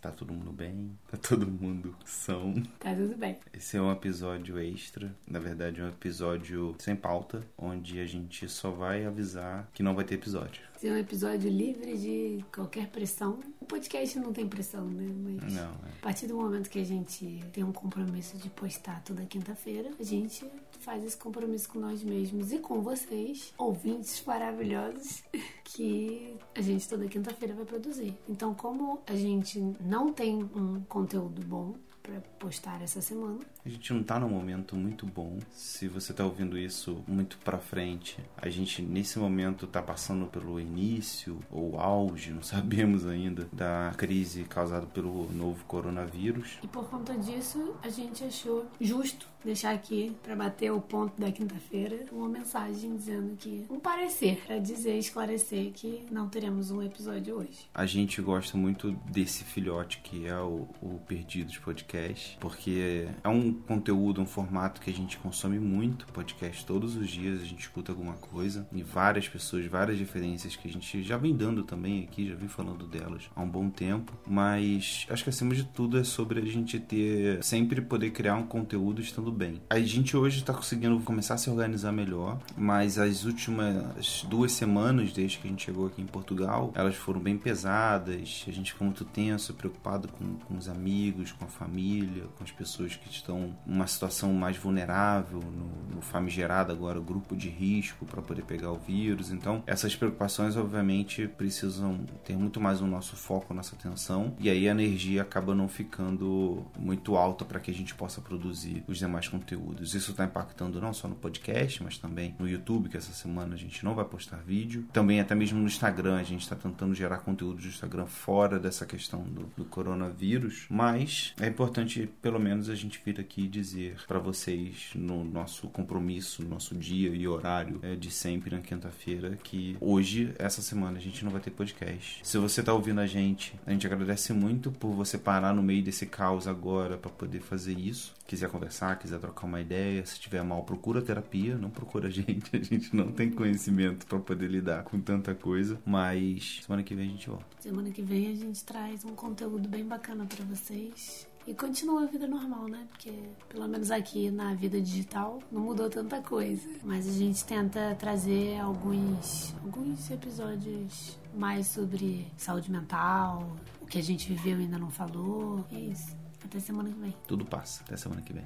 Tá todo mundo bem? Tá todo mundo são? Tá tudo bem. Esse é um episódio extra, na verdade, é um episódio sem pauta, onde a gente só vai avisar que não vai ter episódio. Esse é um episódio livre de qualquer pressão. Podcast não tem pressão, né? Mas Não, é. a partir do momento que a gente tem um compromisso de postar toda quinta-feira, a gente faz esse compromisso com nós mesmos e com vocês, ouvintes maravilhosos, que a gente toda quinta-feira vai produzir. Então, como a gente não tem um conteúdo bom para postar essa semana, A gente não tá num momento muito bom. Se você tá ouvindo isso muito pra frente, a gente nesse momento tá passando pelo início ou auge, não sabemos ainda, da crise causada pelo novo coronavírus. E por conta disso, a gente achou justo deixar aqui para bater o ponto da quinta-feira uma mensagem dizendo que um parecer para dizer, esclarecer que não teremos um episódio hoje. A gente gosta muito desse filhote que é o, o Perdidos Podcast, porque é um conteúdo, um formato que a gente consome muito podcast todos os dias, a gente escuta alguma coisa e várias pessoas, várias referências que a gente já vem dando também aqui, já vem falando delas há um bom tempo, mas acho que acima de tudo é sobre a gente ter sempre poder criar um conteúdo estando bem. A gente hoje está conseguindo começar a se organizar melhor, mas as últimas duas semanas desde que a gente chegou aqui em Portugal, elas foram bem pesadas, a gente ficou muito tenso, preocupado com, com os amigos, com a família, com as pessoas que estão numa situação mais vulnerável, no, no famigerado agora grupo de risco para poder pegar o vírus. Então, essas preocupações, obviamente, precisam ter muito mais o nosso foco, nossa atenção, e aí a energia acaba não ficando muito alta para que a gente possa produzir os demais conteúdos. Isso está impactando não só no podcast, mas também no YouTube, que essa semana a gente não vai postar vídeo. Também até mesmo no Instagram, a gente está tentando gerar conteúdo do Instagram fora dessa questão do, do coronavírus, mas é importante pelo menos a gente vir aqui dizer para vocês no nosso compromisso, no nosso dia e horário é, de sempre na quinta-feira que hoje, essa semana, a gente não vai ter podcast. Se você tá ouvindo a gente, a gente agradece muito por você parar no meio desse caos agora para poder fazer isso. Quiser conversar, quiser trocar uma ideia, se tiver mal, procura terapia, não procura a gente. A gente não tem conhecimento para poder lidar com tanta coisa, mas semana que vem a gente volta. Semana que vem a gente traz um conteúdo bem bacana para vocês. E continua a vida normal, né? Porque, pelo menos aqui na vida digital, não mudou tanta coisa. Mas a gente tenta trazer alguns, alguns episódios mais sobre saúde mental, o que a gente viveu e ainda não falou. E é isso. Até semana que vem. Tudo passa. Até semana que vem.